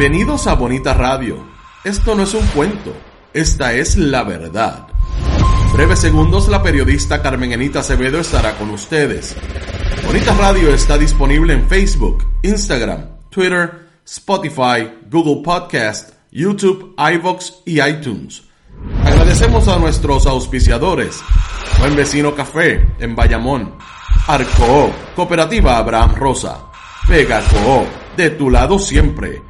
Bienvenidos a Bonita Radio. Esto no es un cuento, esta es la verdad. Breves segundos, la periodista Carmen Enita Acevedo estará con ustedes. Bonita Radio está disponible en Facebook, Instagram, Twitter, Spotify, Google Podcast, YouTube, iVox y iTunes. Agradecemos a nuestros auspiciadores. Buen Vecino Café en Bayamón. Arco, Cooperativa Abraham Rosa. Vega Coop, de tu lado siempre.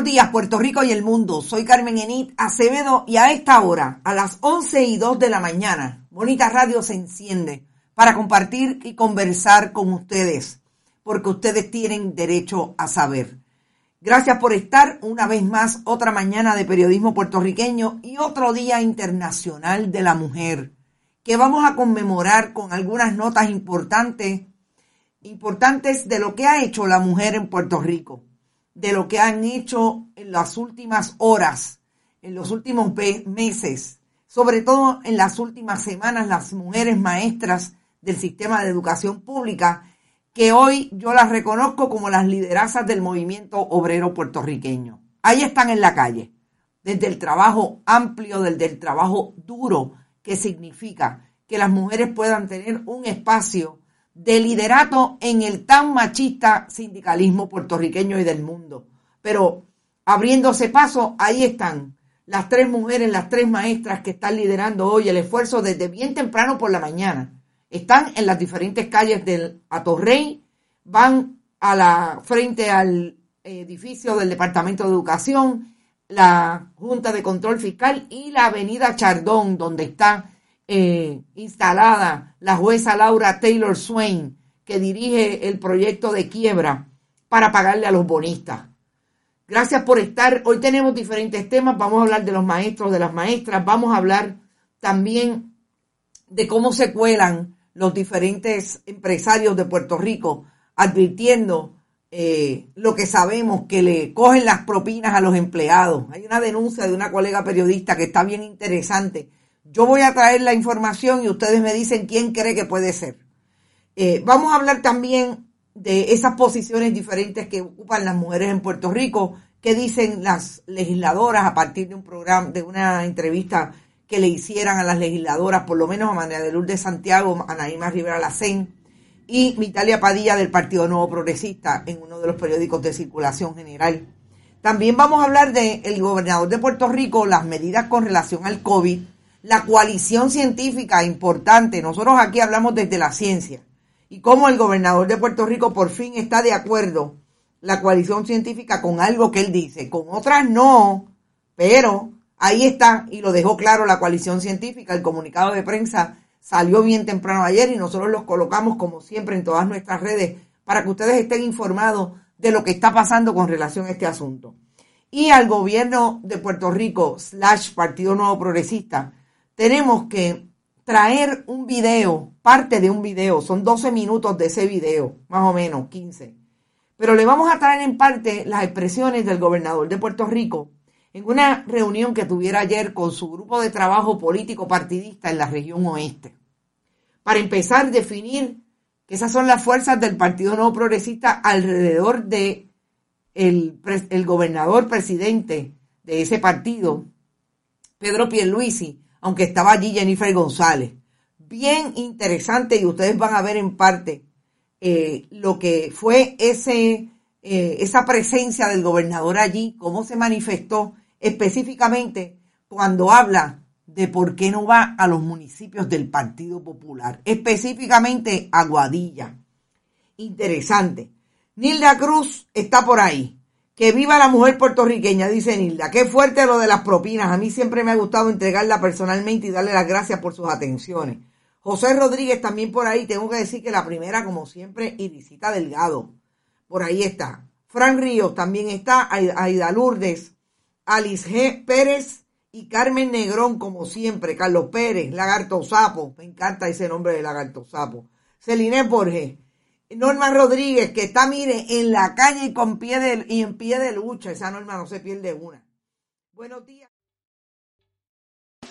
buenos días, Puerto Rico y el mundo. Soy Carmen Enit Acevedo y a esta hora, a las 11 y 2 de la mañana, Bonita Radio se enciende para compartir y conversar con ustedes, porque ustedes tienen derecho a saber. Gracias por estar una vez más, otra mañana de periodismo puertorriqueño y otro Día Internacional de la Mujer, que vamos a conmemorar con algunas notas importantes, importantes de lo que ha hecho la mujer en Puerto Rico de lo que han hecho en las últimas horas, en los últimos meses, sobre todo en las últimas semanas, las mujeres maestras del sistema de educación pública, que hoy yo las reconozco como las liderazas del movimiento obrero puertorriqueño. Ahí están en la calle, desde el trabajo amplio, desde el trabajo duro, que significa que las mujeres puedan tener un espacio de liderato en el tan machista sindicalismo puertorriqueño y del mundo. Pero abriéndose paso, ahí están las tres mujeres, las tres maestras que están liderando hoy el esfuerzo desde bien temprano por la mañana. Están en las diferentes calles del Atorrey, van a la frente al edificio del Departamento de Educación, la Junta de Control Fiscal y la Avenida Chardón, donde está eh, instalada la jueza Laura Taylor Swain, que dirige el proyecto de quiebra para pagarle a los bonistas. Gracias por estar. Hoy tenemos diferentes temas. Vamos a hablar de los maestros, de las maestras. Vamos a hablar también de cómo se cuelan los diferentes empresarios de Puerto Rico advirtiendo eh, lo que sabemos, que le cogen las propinas a los empleados. Hay una denuncia de una colega periodista que está bien interesante yo voy a traer la información y ustedes me dicen quién cree que puede ser. Eh, vamos a hablar también de esas posiciones diferentes que ocupan las mujeres en Puerto Rico, que dicen las legisladoras a partir de un programa, de una entrevista que le hicieran a las legisladoras, por lo menos a María de Lourdes Santiago, a Naima Rivera Lacén y Mitalia Padilla del Partido Nuevo Progresista en uno de los periódicos de circulación general. También vamos a hablar del el gobernador de Puerto Rico, las medidas con relación al COVID la coalición científica importante. Nosotros aquí hablamos desde la ciencia y cómo el gobernador de Puerto Rico por fin está de acuerdo, la coalición científica, con algo que él dice, con otras no, pero ahí está y lo dejó claro la coalición científica, el comunicado de prensa salió bien temprano ayer y nosotros los colocamos como siempre en todas nuestras redes para que ustedes estén informados de lo que está pasando con relación a este asunto. Y al gobierno de Puerto Rico, slash Partido Nuevo Progresista, tenemos que traer un video, parte de un video, son 12 minutos de ese video, más o menos, 15. Pero le vamos a traer en parte las expresiones del gobernador de Puerto Rico en una reunión que tuviera ayer con su grupo de trabajo político partidista en la región oeste. Para empezar, definir que esas son las fuerzas del Partido Nuevo Progresista alrededor de el, gobernador presidente de ese partido, Pedro Pierluisi, aunque estaba allí Jennifer González. Bien interesante y ustedes van a ver en parte eh, lo que fue ese, eh, esa presencia del gobernador allí, cómo se manifestó específicamente cuando habla de por qué no va a los municipios del Partido Popular, específicamente a Guadilla. Interesante. Nilda Cruz está por ahí. Que viva la mujer puertorriqueña, dice Nilda. Qué fuerte lo de las propinas. A mí siempre me ha gustado entregarla personalmente y darle las gracias por sus atenciones. José Rodríguez también por ahí. Tengo que decir que la primera, como siempre, Irisita Delgado. Por ahí está. Fran Ríos también está. Aida Lourdes. Alice G. Pérez y Carmen Negrón, como siempre. Carlos Pérez, Lagarto Sapo. Me encanta ese nombre de Lagarto Sapo. Celine Borges. Norma Rodríguez, que está, mire, en la calle y, con pie de, y en pie de lucha. Esa norma no se pierde una. Buenos días.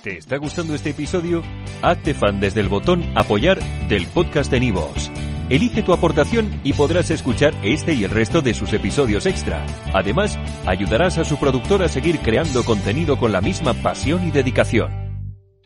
¿Te está gustando este episodio? Hazte fan desde el botón Apoyar del podcast de Nivos. Elige tu aportación y podrás escuchar este y el resto de sus episodios extra. Además, ayudarás a su productor a seguir creando contenido con la misma pasión y dedicación.